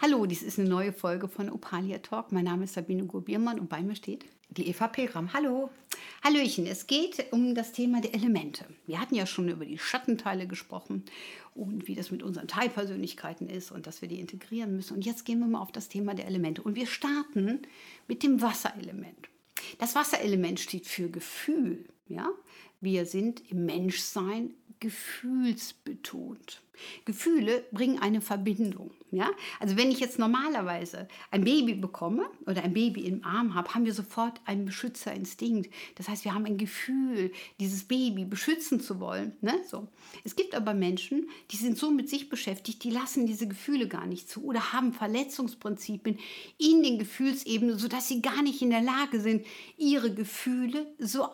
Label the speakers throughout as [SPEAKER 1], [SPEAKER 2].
[SPEAKER 1] Hallo, dies ist eine neue Folge von Opalia Talk. Mein Name ist Sabine Gurbiermann und bei mir steht
[SPEAKER 2] die Eva Pilgram. Hallo.
[SPEAKER 1] Hallöchen, es geht um das Thema der Elemente. Wir hatten ja schon über die Schattenteile gesprochen und wie das mit unseren Teilpersönlichkeiten ist und dass wir die integrieren müssen. Und jetzt gehen wir mal auf das Thema der Elemente. Und wir starten mit dem Wasserelement. Das Wasserelement steht für Gefühl. Ja? Wir sind im Menschsein gefühlsbetont. Gefühle bringen eine Verbindung. Ja? Also wenn ich jetzt normalerweise ein Baby bekomme oder ein Baby im Arm habe, haben wir sofort einen Beschützerinstinkt. Das heißt, wir haben ein Gefühl, dieses Baby beschützen zu wollen. Ne? So. Es gibt aber Menschen, die sind so mit sich beschäftigt, die lassen diese Gefühle gar nicht zu oder haben Verletzungsprinzipien in den Gefühlsebenen, sodass sie gar nicht in der Lage sind, ihre Gefühle so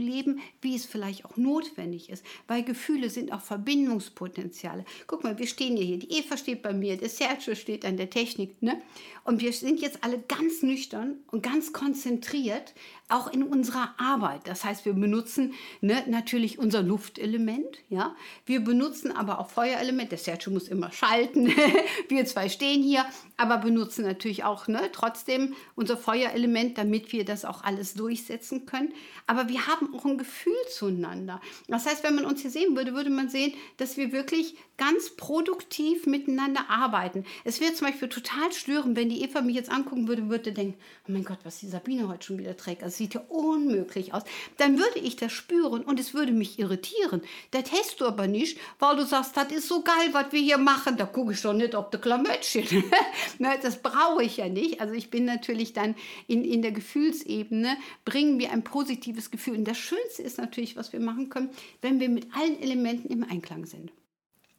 [SPEAKER 1] auszuleben, wie es vielleicht auch notwendig ist. Weil Gefühle sind auch Verbindungspotenzial. Potenziale. Guck mal, wir stehen hier. Die Eva steht bei mir, der Sergio steht an der Technik. Ne? Und wir sind jetzt alle ganz nüchtern und ganz konzentriert, auch in unserer Arbeit. Das heißt, wir benutzen ne, natürlich unser Luftelement. Ja? Wir benutzen aber auch Feuerelement. Der Sergio muss immer schalten. wir zwei stehen hier, aber benutzen natürlich auch ne, trotzdem unser Feuerelement, damit wir das auch alles durchsetzen können. Aber wir haben auch ein Gefühl zueinander. Das heißt, wenn man uns hier sehen würde, würde man sehen, dass wir wirklich ganz produktiv miteinander arbeiten. Es wäre zum Beispiel total stören, wenn die Eva mich jetzt angucken würde, würde denken, oh mein Gott, was die Sabine heute schon wieder trägt. Das sieht ja unmöglich aus. Dann würde ich das spüren und es würde mich irritieren. Das hast du aber nicht, weil du sagst, das ist so geil, was wir hier machen. Da gucke ich doch nicht ob der Klamöttchen. Ne, das brauche ich ja nicht. Also ich bin natürlich dann in, in der Gefühlsebene, bringen wir ein positives Gefühl. Und das Schönste ist natürlich, was wir machen können, wenn wir mit allen Elementen im Einklang sind.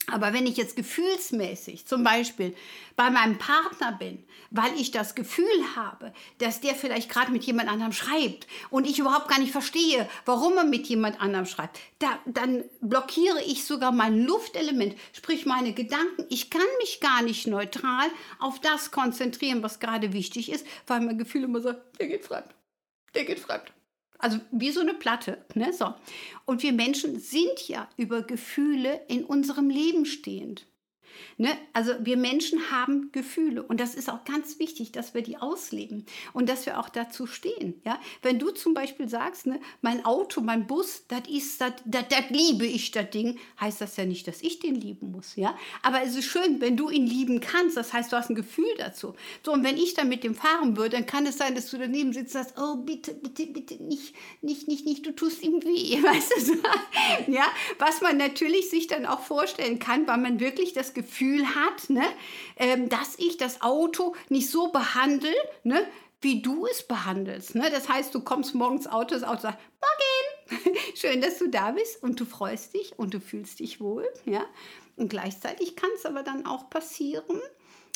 [SPEAKER 1] Aber wenn ich jetzt gefühlsmäßig zum Beispiel bei meinem Partner bin, weil ich das Gefühl habe, dass der vielleicht gerade mit jemand anderem schreibt und ich überhaupt gar nicht verstehe, warum er mit jemand anderem schreibt, da, dann blockiere ich sogar mein Luftelement, sprich meine Gedanken. Ich kann mich gar nicht neutral auf das konzentrieren, was gerade wichtig ist, weil mein Gefühl immer sagt, der geht fremd, der geht fremd. Also wie so eine Platte. Ne? So. Und wir Menschen sind ja über Gefühle in unserem Leben stehend. Ne? Also wir Menschen haben Gefühle und das ist auch ganz wichtig, dass wir die ausleben und dass wir auch dazu stehen. Ja? Wenn du zum Beispiel sagst, ne, mein Auto, mein Bus, das liebe ich, das Ding, heißt das ja nicht, dass ich den lieben muss. Ja? Aber es ist schön, wenn du ihn lieben kannst, das heißt, du hast ein Gefühl dazu. So, und wenn ich dann mit dem fahren würde, dann kann es sein, dass du daneben sitzt und sagst, oh bitte, bitte, bitte, nicht, nicht, nicht, nicht, du tust ihm weh. Weißt du? ja? Was man natürlich sich dann auch vorstellen kann, weil man wirklich das Gefühl Gefühl hat, ne, ähm, dass ich das Auto nicht so behandle, ne, wie du es behandelst. Ne? Das heißt, du kommst morgens Auto, das Auto sagt, Morgen, schön, dass du da bist und du freust dich und du fühlst dich wohl. Ja? Und gleichzeitig kann es aber dann auch passieren,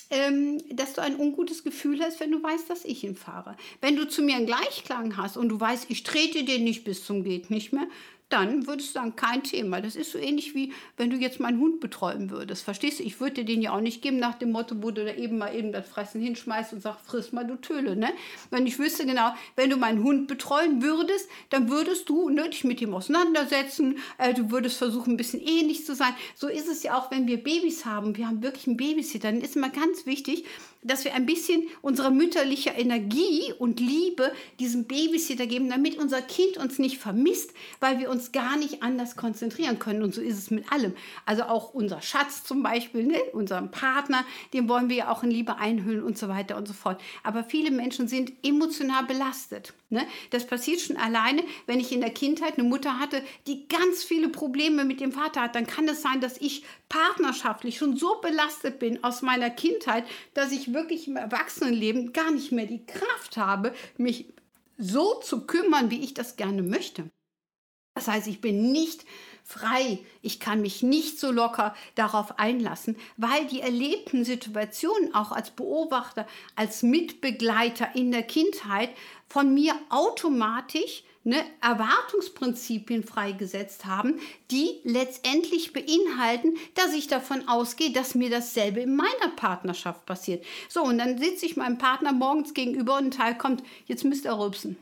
[SPEAKER 1] ähm, dass du ein ungutes Gefühl hast, wenn du weißt, dass ich ihn fahre. Wenn du zu mir einen Gleichklang hast und du weißt, ich trete den nicht bis zum geht nicht mehr, dann würdest du sagen, kein Thema. Das ist so ähnlich wie, wenn du jetzt meinen Hund betreuen würdest. Verstehst du? Ich würde dir den ja auch nicht geben nach dem Motto, wo du da eben mal eben das Fressen hinschmeißt und sagst, friss mal, du Töle. Ne? Wenn ich wüsste genau, wenn du meinen Hund betreuen würdest, dann würdest du ne, dich mit ihm auseinandersetzen. Äh, du würdest versuchen, ein bisschen ähnlich zu sein. So ist es ja auch, wenn wir Babys haben. Wir haben wirklich einen Babysitter. Dann ist immer ganz wichtig, dass wir ein bisschen unserer mütterlicher Energie und Liebe diesem Babysitter geben, damit unser Kind uns nicht vermisst, weil wir uns gar nicht anders konzentrieren können. Und so ist es mit allem. Also auch unser Schatz zum Beispiel, ne? unseren Partner, den wollen wir ja auch in Liebe einhüllen und so weiter und so fort. Aber viele Menschen sind emotional belastet. Ne? Das passiert schon alleine, wenn ich in der Kindheit eine Mutter hatte, die ganz viele Probleme mit dem Vater hat. Dann kann es sein, dass ich partnerschaftlich schon so belastet bin aus meiner Kindheit, dass ich wirklich im Erwachsenenleben gar nicht mehr die Kraft habe, mich so zu kümmern, wie ich das gerne möchte. Das heißt, ich bin nicht frei, ich kann mich nicht so locker darauf einlassen, weil die erlebten Situationen auch als Beobachter, als Mitbegleiter in der Kindheit von mir automatisch ne, Erwartungsprinzipien freigesetzt haben, die letztendlich beinhalten, dass ich davon ausgehe, dass mir dasselbe in meiner Partnerschaft passiert. So, und dann sitze ich meinem Partner morgens gegenüber und ein Teil kommt, jetzt müsst ihr rülpsen.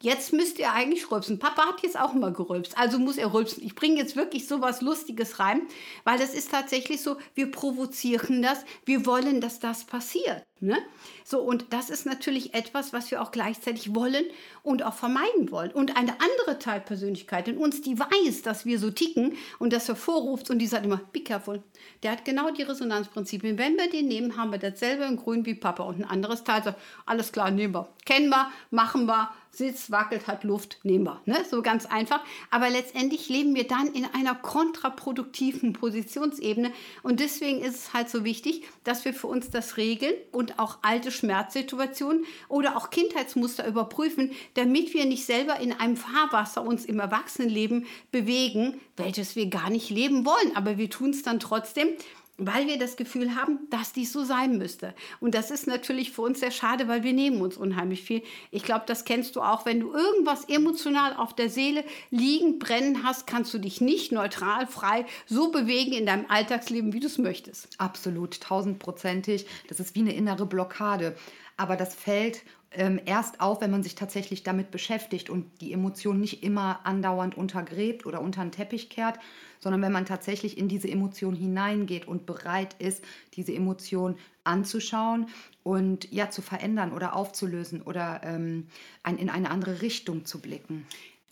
[SPEAKER 1] Jetzt müsst ihr eigentlich rülpsen. Papa hat jetzt auch mal gerülpst, also muss er rülpsen. Ich bringe jetzt wirklich so was Lustiges rein, weil das ist tatsächlich so, wir provozieren das, wir wollen, dass das passiert. Ne? So, und das ist natürlich etwas, was wir auch gleichzeitig wollen und auch vermeiden wollen. Und eine andere Teilpersönlichkeit in uns, die weiß, dass wir so ticken und das hervorruft und die sagt immer, be careful. Der hat genau die Resonanzprinzipien. Wenn wir den nehmen, haben wir dasselbe in grün wie Papa und ein anderes Teil sagt, alles klar, nehmen wir. Kennen wir, machen wir, Sitz, wackelt, hat Luft, nehmen wir. Ne? So ganz einfach. Aber letztendlich leben wir dann in einer kontraproduktiven Positionsebene. Und deswegen ist es halt so wichtig, dass wir für uns das regeln und auch alte Schmerzsituationen oder auch Kindheitsmuster überprüfen, damit wir nicht selber in einem Fahrwasser uns im Erwachsenenleben bewegen, welches wir gar nicht leben wollen. Aber wir tun es dann trotzdem weil wir das Gefühl haben, dass dies so sein müsste. Und das ist natürlich für uns sehr schade, weil wir nehmen uns unheimlich viel. Ich glaube, das kennst du auch. Wenn du irgendwas emotional auf der Seele liegen, brennen hast, kannst du dich nicht neutral, frei so bewegen in deinem Alltagsleben, wie du es möchtest.
[SPEAKER 2] Absolut, tausendprozentig. Das ist wie eine innere Blockade. Aber das fällt ähm, erst auf, wenn man sich tatsächlich damit beschäftigt und die Emotion nicht immer andauernd untergräbt oder unter den Teppich kehrt, sondern wenn man tatsächlich in diese Emotion hineingeht und bereit ist, diese Emotion anzuschauen und ja zu verändern oder aufzulösen oder ähm, ein, in eine andere Richtung zu blicken.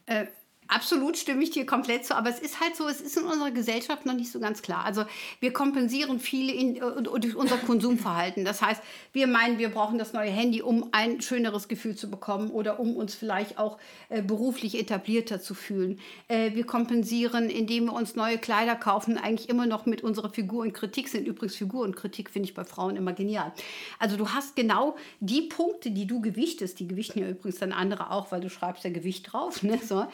[SPEAKER 1] Äh, Absolut stimme ich dir komplett zu, aber es ist halt so, es ist in unserer Gesellschaft noch nicht so ganz klar. Also wir kompensieren viele in, uh, durch unser Konsumverhalten. Das heißt, wir meinen, wir brauchen das neue Handy, um ein schöneres Gefühl zu bekommen oder um uns vielleicht auch äh, beruflich etablierter zu fühlen. Äh, wir kompensieren, indem wir uns neue Kleider kaufen, eigentlich immer noch mit unserer Figur und Kritik sind. Übrigens Figur und Kritik finde ich bei Frauen immer genial. Also du hast genau die Punkte, die du gewichtest, die gewichten ja übrigens dann andere auch, weil du schreibst ja Gewicht drauf. Ne? So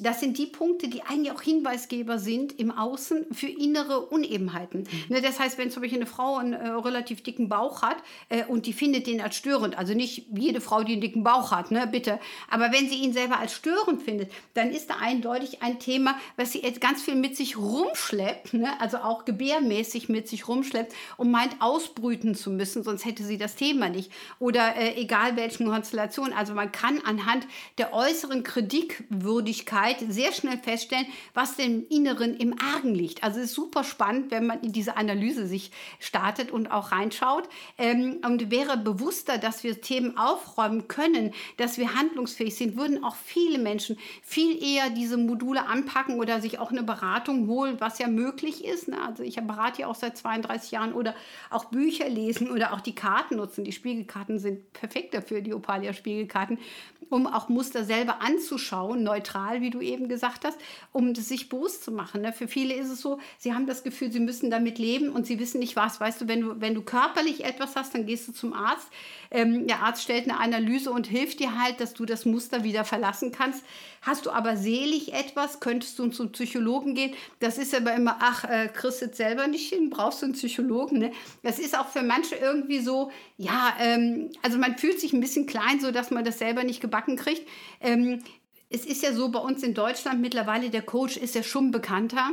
[SPEAKER 1] das sind die Punkte, die eigentlich auch Hinweisgeber sind im Außen für innere Unebenheiten. Mhm. Ne, das heißt, wenn zum Beispiel eine Frau einen äh, relativ dicken Bauch hat äh, und die findet den als störend, also nicht jede Frau, die einen dicken Bauch hat, ne, bitte, aber wenn sie ihn selber als störend findet, dann ist da eindeutig ein Thema, was sie jetzt ganz viel mit sich rumschleppt, ne, also auch gebärmäßig mit sich rumschleppt und meint, ausbrüten zu müssen, sonst hätte sie das Thema nicht. Oder äh, egal welchen Konstellationen. Also man kann anhand der äußeren Kritik Würdigkeit sehr schnell feststellen, was dem Inneren im Argen liegt. Also es ist super spannend, wenn man in diese Analyse sich startet und auch reinschaut ähm, und wäre bewusster, dass wir Themen aufräumen können, dass wir handlungsfähig sind, würden auch viele Menschen viel eher diese Module anpacken oder sich auch eine Beratung holen, was ja möglich ist. Ne? Also ich berate ja auch seit 32 Jahren oder auch Bücher lesen oder auch die Karten nutzen. Die Spiegelkarten sind perfekt dafür, die Opalia-Spiegelkarten, um auch Muster selber anzuschauen, neutral, wie du eben gesagt hast, um sich bewusst zu machen. Ne? Für viele ist es so, sie haben das Gefühl, sie müssen damit leben und sie wissen nicht was. Weißt du, wenn du, wenn du körperlich etwas hast, dann gehst du zum Arzt. Ähm, der Arzt stellt eine Analyse und hilft dir halt, dass du das Muster wieder verlassen kannst. Hast du aber selig etwas, könntest du zum Psychologen gehen. Das ist aber immer, ach, äh, kriegst du selber nicht hin, brauchst du einen Psychologen. Ne? Das ist auch für manche irgendwie so, ja, ähm, also man fühlt sich ein bisschen klein, so dass man das selber nicht gebacken kriegt. Ähm, es ist ja so bei uns in Deutschland mittlerweile, der Coach ist ja schon bekannter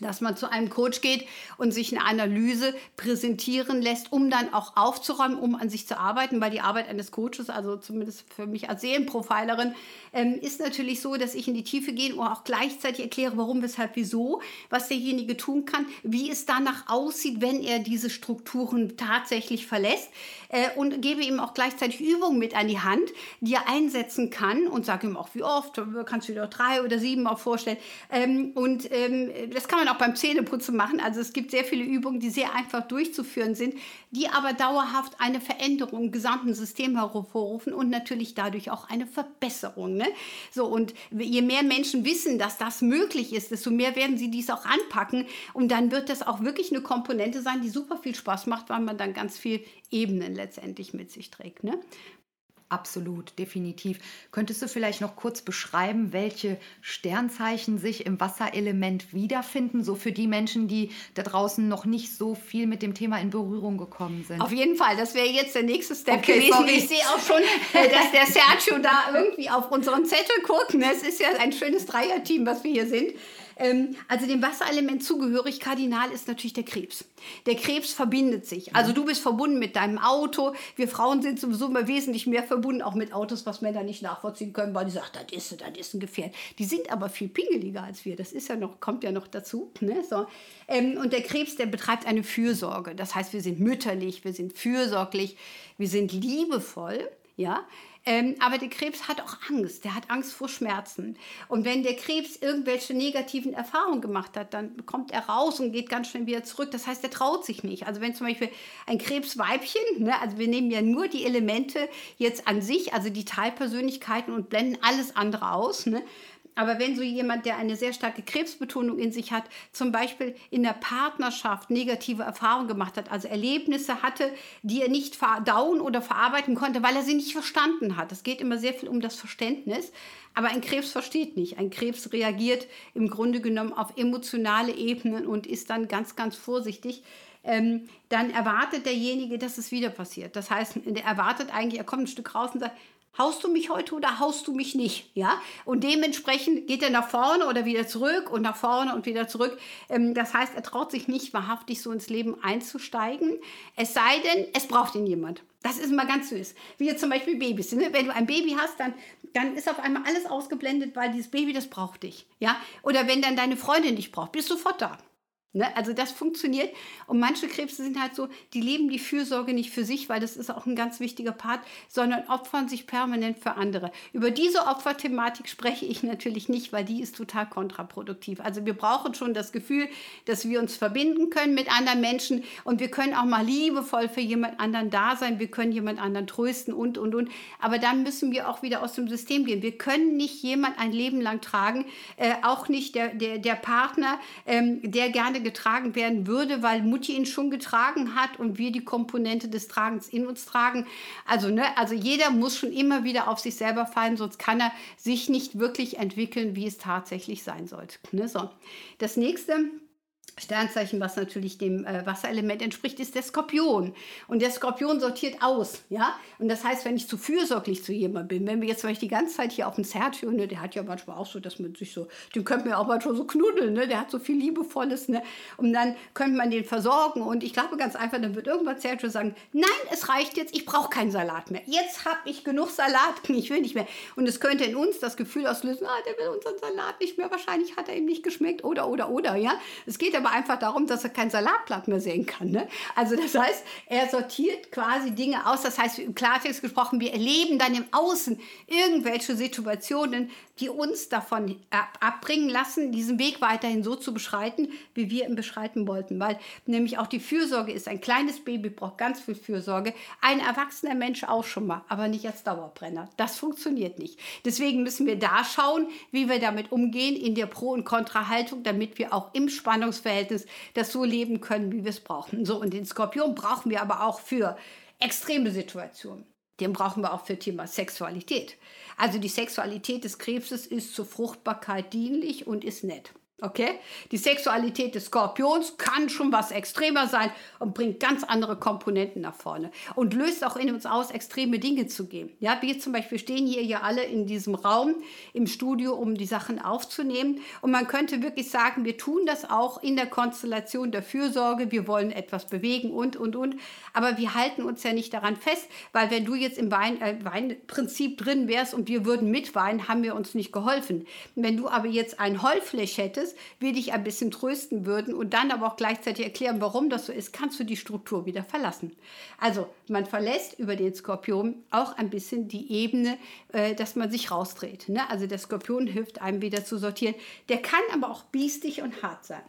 [SPEAKER 1] dass man zu einem Coach geht und sich eine Analyse präsentieren lässt, um dann auch aufzuräumen, um an sich zu arbeiten, weil die Arbeit eines Coaches, also zumindest für mich als Seelenprofilerin, ähm, ist natürlich so, dass ich in die Tiefe gehe und auch gleichzeitig erkläre, warum, weshalb, wieso, was derjenige tun kann, wie es danach aussieht, wenn er diese Strukturen tatsächlich verlässt äh, und gebe ihm auch gleichzeitig Übungen mit an die Hand, die er einsetzen kann und sage ihm auch, wie oft, kannst du dir auch drei oder sieben auch vorstellen. Ähm, und ähm, das kann man auch beim Zähneputzen machen. Also es gibt sehr viele Übungen, die sehr einfach durchzuführen sind, die aber dauerhaft eine Veränderung im gesamten System hervorrufen und natürlich dadurch auch eine Verbesserung. Ne? So, und je mehr Menschen wissen, dass das möglich ist, desto mehr werden sie dies auch anpacken. Und dann wird das auch wirklich eine Komponente sein, die super viel Spaß macht, weil man dann ganz viel Ebenen letztendlich mit sich trägt. Ne?
[SPEAKER 2] Absolut, definitiv. Könntest du vielleicht noch kurz beschreiben, welche Sternzeichen sich im Wasserelement wiederfinden, so für die Menschen, die da draußen noch nicht so viel mit dem Thema in Berührung gekommen sind?
[SPEAKER 1] Auf jeden Fall, das wäre jetzt der nächste Step okay, gewesen. Sorry. Ich sehe auch schon, äh, dass der Sergio da irgendwie auf unseren Zettel guckt. Es ist ja ein schönes Dreierteam, was wir hier sind. Ähm, also dem Wasserelement zugehörig, kardinal ist natürlich der Krebs. Der Krebs verbindet sich. Also du bist verbunden mit deinem Auto. Wir Frauen sind sowieso immer wesentlich mehr verbunden, auch mit Autos, was Männer nicht nachvollziehen können, weil die sagen, das ist, das ist ein Gefährt. Die sind aber viel pingeliger als wir. Das ist ja noch, kommt ja noch dazu. Ne? So. Ähm, und der Krebs, der betreibt eine Fürsorge. Das heißt, wir sind mütterlich, wir sind fürsorglich, wir sind liebevoll. Ja, ähm, aber der Krebs hat auch Angst. Der hat Angst vor Schmerzen. Und wenn der Krebs irgendwelche negativen Erfahrungen gemacht hat, dann kommt er raus und geht ganz schnell wieder zurück. Das heißt, er traut sich nicht. Also wenn zum Beispiel ein Krebsweibchen, ne, also wir nehmen ja nur die Elemente jetzt an sich, also die Teilpersönlichkeiten und blenden alles andere aus. Ne, aber wenn so jemand, der eine sehr starke Krebsbetonung in sich hat, zum Beispiel in der Partnerschaft negative Erfahrungen gemacht hat, also Erlebnisse hatte, die er nicht verdauen oder verarbeiten konnte, weil er sie nicht verstanden hat. Es geht immer sehr viel um das Verständnis. Aber ein Krebs versteht nicht. Ein Krebs reagiert im Grunde genommen auf emotionale Ebenen und ist dann ganz, ganz vorsichtig. Ähm, dann erwartet derjenige, dass es wieder passiert. Das heißt, er erwartet eigentlich, er kommt ein Stück raus und sagt, haust du mich heute oder haust du mich nicht? Ja? Und dementsprechend geht er nach vorne oder wieder zurück und nach vorne und wieder zurück. Ähm, das heißt, er traut sich nicht wahrhaftig so ins Leben einzusteigen. Es sei denn, es braucht ihn jemand. Das ist immer ganz süß. Wie jetzt zum Beispiel Babys. Ne? Wenn du ein Baby hast, dann, dann ist auf einmal alles ausgeblendet, weil dieses Baby, das braucht dich. Ja? Oder wenn dann deine Freundin dich braucht, bist du sofort da. Ne? Also das funktioniert. Und manche Krebse sind halt so, die leben die Fürsorge nicht für sich, weil das ist auch ein ganz wichtiger Part, sondern opfern sich permanent für andere. Über diese Opferthematik spreche ich natürlich nicht, weil die ist total kontraproduktiv. Also wir brauchen schon das Gefühl, dass wir uns verbinden können mit anderen Menschen und wir können auch mal liebevoll für jemand anderen da sein. Wir können jemand anderen trösten und, und, und. Aber dann müssen wir auch wieder aus dem System gehen. Wir können nicht jemand ein Leben lang tragen, äh, auch nicht der, der, der Partner, ähm, der gerne getragen werden würde, weil Mutti ihn schon getragen hat und wir die Komponente des Tragens in uns tragen. Also, ne, also jeder muss schon immer wieder auf sich selber fallen, sonst kann er sich nicht wirklich entwickeln, wie es tatsächlich sein sollte. Ne, so. Das nächste Sternzeichen, was natürlich dem äh, Wasserelement entspricht, ist der Skorpion. Und der Skorpion sortiert aus, ja. Und das heißt, wenn ich zu fürsorglich zu jemandem bin, wenn wir jetzt zum die ganze Zeit hier auf dem Sergio, ne, der hat ja manchmal auch so, dass man sich so, den könnte man auch manchmal so knuddeln, ne, der hat so viel Liebevolles, ne. Und dann könnte man den versorgen. Und ich glaube ganz einfach, dann wird irgendwann Sergio sagen, nein, es reicht jetzt, ich brauche keinen Salat mehr. Jetzt habe ich genug Salat, ich will nicht mehr. Und es könnte in uns das Gefühl auslösen, ah, der will unseren Salat nicht mehr, wahrscheinlich hat er ihm nicht geschmeckt oder, oder, oder, ja. Es geht aber aber einfach darum, dass er kein Salatblatt mehr sehen kann. Ne? Also das heißt, er sortiert quasi Dinge aus. Das heißt, im Klartext gesprochen, wir erleben dann im Außen irgendwelche Situationen, die uns davon abbringen lassen, diesen Weg weiterhin so zu beschreiten, wie wir ihn beschreiten wollten. Weil nämlich auch die Fürsorge ist, ein kleines Baby braucht ganz viel Fürsorge, ein erwachsener Mensch auch schon mal, aber nicht als Dauerbrenner. Das funktioniert nicht. Deswegen müssen wir da schauen, wie wir damit umgehen in der Pro- und Kontrahaltung, damit wir auch im Spannungsverhältnis das so leben können, wie wir es brauchen. So, und den Skorpion brauchen wir aber auch für extreme Situationen. Den brauchen wir auch für Thema Sexualität. Also die Sexualität des Krebses ist zur Fruchtbarkeit dienlich und ist nett. Okay? Die Sexualität des Skorpions kann schon was extremer sein und bringt ganz andere Komponenten nach vorne und löst auch in uns aus, extreme Dinge zu geben. Ja, wir zum Beispiel stehen hier ja alle in diesem Raum im Studio, um die Sachen aufzunehmen. Und man könnte wirklich sagen, wir tun das auch in der Konstellation der Fürsorge. Wir wollen etwas bewegen und, und, und. Aber wir halten uns ja nicht daran fest, weil wenn du jetzt im Wein, äh, Weinprinzip drin wärst und wir würden mitweinen, haben wir uns nicht geholfen. Wenn du aber jetzt ein Heulfläche hättest, ist, wir dich ein bisschen trösten würden und dann aber auch gleichzeitig erklären, warum das so ist, kannst du die Struktur wieder verlassen. Also man verlässt über den Skorpion auch ein bisschen die Ebene, äh, dass man sich rausdreht. Ne? Also der Skorpion hilft einem wieder zu sortieren. Der kann aber auch biestig und hart sein.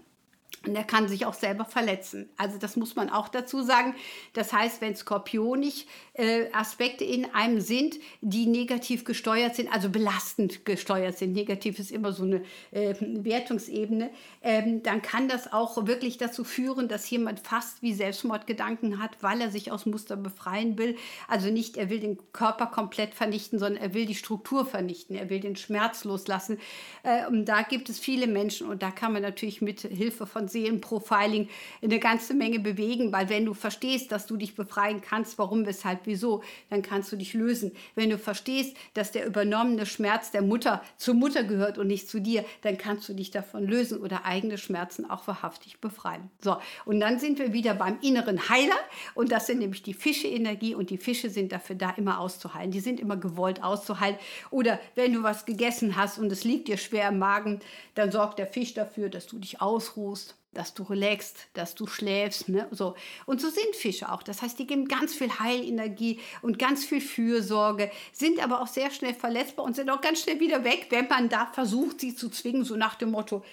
[SPEAKER 1] Und er kann sich auch selber verletzen. Also das muss man auch dazu sagen. Das heißt, wenn skorpionig äh, Aspekte in einem sind, die negativ gesteuert sind, also belastend gesteuert sind, negativ ist immer so eine äh, Wertungsebene, ähm, dann kann das auch wirklich dazu führen, dass jemand fast wie Selbstmordgedanken hat, weil er sich aus Muster befreien will. Also nicht, er will den Körper komplett vernichten, sondern er will die Struktur vernichten, er will den Schmerz loslassen. Äh, und da gibt es viele Menschen und da kann man natürlich mit Hilfe von von Seelenprofiling eine ganze Menge bewegen, weil wenn du verstehst, dass du dich befreien kannst, warum, weshalb, wieso, dann kannst du dich lösen. Wenn du verstehst, dass der übernommene Schmerz der Mutter zur Mutter gehört und nicht zu dir, dann kannst du dich davon lösen oder eigene Schmerzen auch wahrhaftig befreien. So, und dann sind wir wieder beim inneren Heiler und das sind nämlich die Fische-Energie und die Fische sind dafür da, immer auszuheilen. Die sind immer gewollt auszuheilen. Oder wenn du was gegessen hast und es liegt dir schwer im Magen, dann sorgt der Fisch dafür, dass du dich ausruhst dass du relaxst, dass du schläfst. Ne? So. Und so sind Fische auch. Das heißt, die geben ganz viel Heilenergie und ganz viel Fürsorge, sind aber auch sehr schnell verletzbar und sind auch ganz schnell wieder weg, wenn man da versucht, sie zu zwingen, so nach dem Motto,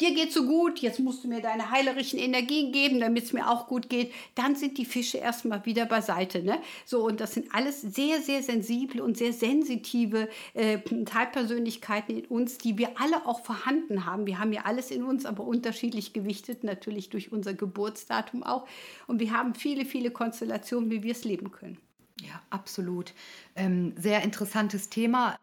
[SPEAKER 1] dir geht so gut, jetzt musst du mir deine heilerischen Energien geben, damit es mir auch gut geht, dann sind die Fische erstmal wieder beiseite. Ne? So, und das sind alles sehr, sehr sensible und sehr sensitive äh, Teilpersönlichkeiten in uns, die wir alle auch vorhanden haben. Wir haben ja alles in uns, aber unterschiedlich gewichtet, natürlich durch unser Geburtsdatum auch. Und wir haben viele, viele Konstellationen, wie wir es leben können.
[SPEAKER 2] Ja, absolut. Ähm, sehr interessantes Thema.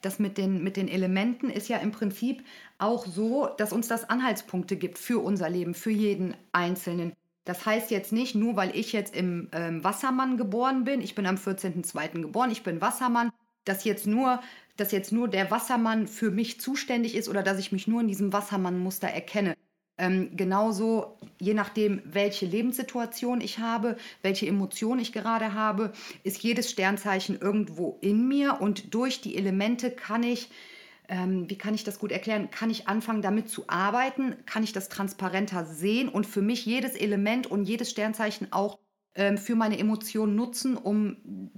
[SPEAKER 2] Das mit den, mit den Elementen ist ja im Prinzip auch so, dass uns das Anhaltspunkte gibt für unser Leben, für jeden Einzelnen. Das heißt jetzt nicht, nur weil ich jetzt im ähm, Wassermann geboren bin, ich bin am 14.02. geboren, ich bin Wassermann, dass jetzt nur dass jetzt nur der Wassermann für mich zuständig ist oder dass ich mich nur in diesem Wassermann-Muster erkenne. Ähm, genauso, je nachdem, welche Lebenssituation ich habe, welche Emotion ich gerade habe, ist jedes Sternzeichen irgendwo in mir und durch die Elemente kann ich, ähm, wie kann ich das gut erklären, kann ich anfangen damit zu arbeiten, kann ich das transparenter sehen und für mich jedes Element und jedes Sternzeichen auch für meine Emotionen nutzen, um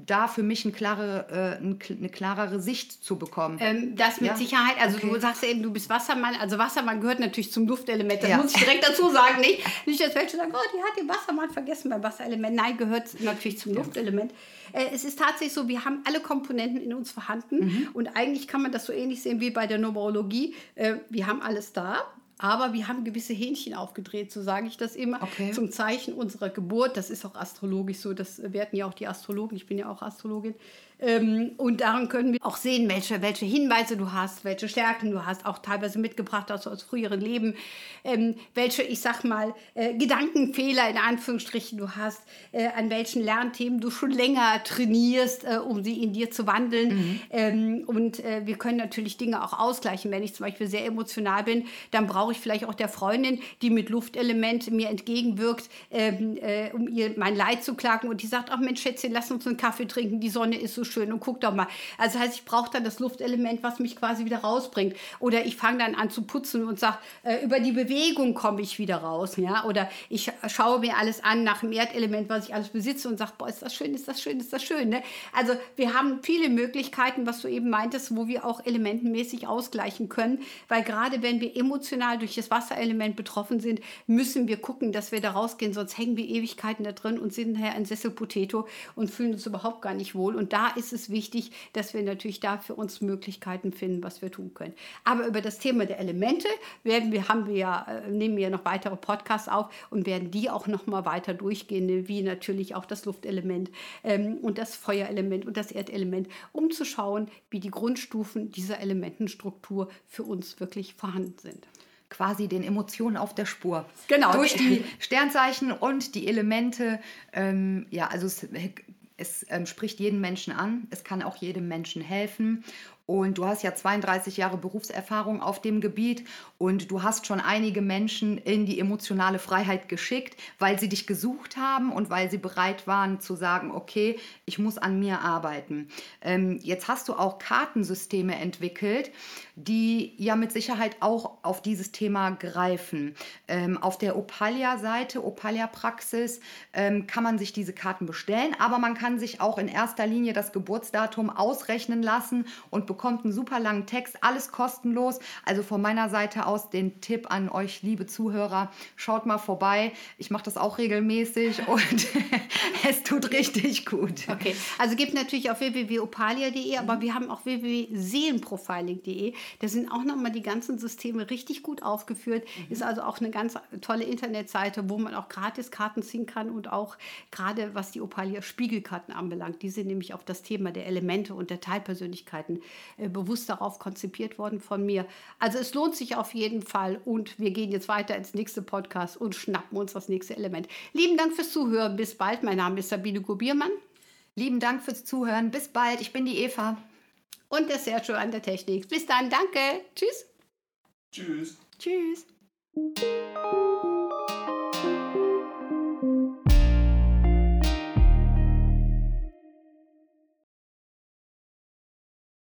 [SPEAKER 2] da für mich eine, klare, äh, eine klarere Sicht zu bekommen.
[SPEAKER 1] Ähm, das mit ja? Sicherheit, also okay. du sagst eben, du bist Wassermann, also Wassermann gehört natürlich zum Luftelement, das ja. muss ich direkt dazu sagen, nicht, nicht dass welche sagen, oh, die hat den Wassermann vergessen beim Wasserelement, nein, gehört natürlich zum Luftelement. Äh, es ist tatsächlich so, wir haben alle Komponenten in uns vorhanden mhm. und eigentlich kann man das so ähnlich sehen wie bei der Numerologie, äh, wir haben alles da, aber wir haben gewisse Hähnchen aufgedreht, so sage ich das immer, okay. zum Zeichen unserer Geburt. Das ist auch astrologisch so, das werten ja auch die Astrologen. Ich bin ja auch Astrologin. Ähm, und daran können wir auch sehen, welche, welche Hinweise du hast, welche Stärken du hast, auch teilweise mitgebracht hast aus früheren Leben, ähm, welche, ich sag mal, äh, Gedankenfehler in Anführungsstrichen du hast, äh, an welchen Lernthemen du schon länger trainierst, äh, um sie in dir zu wandeln. Mhm. Ähm, und äh, wir können natürlich Dinge auch ausgleichen. Wenn ich zum Beispiel sehr emotional bin, dann brauche ich vielleicht auch der Freundin, die mit Luftelement mir entgegenwirkt, ähm, äh, um ihr mein Leid zu klagen. Und die sagt, ach Mensch, Schätzchen, lass uns einen Kaffee trinken, die Sonne ist so schön und guck doch mal. Also heißt, ich brauche dann das Luftelement, was mich quasi wieder rausbringt. Oder ich fange dann an zu putzen und sage, äh, über die Bewegung komme ich wieder raus. Ja? Oder ich schaue mir alles an nach dem Erdelement, was ich alles besitze und sage, boah, ist das schön, ist das schön, ist das schön. Ne? Also wir haben viele Möglichkeiten, was du eben meintest, wo wir auch elementenmäßig ausgleichen können. Weil gerade wenn wir emotional durch das Wasserelement betroffen sind, müssen wir gucken, dass wir da rausgehen, sonst hängen wir Ewigkeiten da drin und sind nachher ein Sesselpotato und fühlen uns überhaupt gar nicht wohl. Und da ist es wichtig, dass wir natürlich da für uns Möglichkeiten finden, was wir tun können. Aber über das Thema der Elemente werden wir, haben wir ja, äh, nehmen wir ja noch weitere Podcasts auf und werden die auch noch mal weiter durchgehen, wie natürlich auch das Luftelement ähm, und das Feuerelement und das Erdelement, um zu schauen, wie die Grundstufen dieser Elementenstruktur für uns wirklich vorhanden sind
[SPEAKER 2] quasi den Emotionen auf der Spur.
[SPEAKER 1] Genau.
[SPEAKER 2] Durch die Sternzeichen und die Elemente. Ähm, ja, also es es ähm, spricht jeden Menschen an, es kann auch jedem Menschen helfen. Und du hast ja 32 Jahre Berufserfahrung auf dem Gebiet und du hast schon einige Menschen in die emotionale Freiheit geschickt, weil sie dich gesucht haben und weil sie bereit waren zu sagen, okay, ich muss an mir arbeiten. Ähm, jetzt hast du auch Kartensysteme entwickelt, die ja mit Sicherheit auch auf dieses Thema greifen. Ähm, auf der Opalia-Seite, Opalia-Praxis, ähm, kann man sich diese Karten bestellen, aber man kann sich auch in erster Linie das Geburtsdatum ausrechnen lassen und bekommt bekommt einen super langen Text, alles kostenlos. Also von meiner Seite aus den Tipp an euch, liebe Zuhörer, schaut mal vorbei. Ich mache das auch regelmäßig und es tut richtig gut.
[SPEAKER 1] Okay, also gibt natürlich auf www.opalia.de, aber mhm. wir haben auch www.seelenprofiling.de. Da sind auch nochmal die ganzen Systeme richtig gut aufgeführt. Mhm. Ist also auch eine ganz tolle Internetseite, wo man auch gratis Karten ziehen kann und auch gerade was die Opalia Spiegelkarten anbelangt. Die sind nämlich auf das Thema der Elemente und der Teilpersönlichkeiten bewusst darauf konzipiert worden von mir. Also es lohnt sich auf jeden Fall und wir gehen jetzt weiter ins nächste Podcast und schnappen uns das nächste Element. Lieben Dank fürs Zuhören. Bis bald. Mein Name ist Sabine Gubiermann.
[SPEAKER 2] Lieben Dank fürs Zuhören. Bis bald. Ich bin die Eva.
[SPEAKER 1] Und der Sergio an der Technik. Bis dann. Danke. Tschüss.
[SPEAKER 3] Tschüss.
[SPEAKER 1] Tschüss.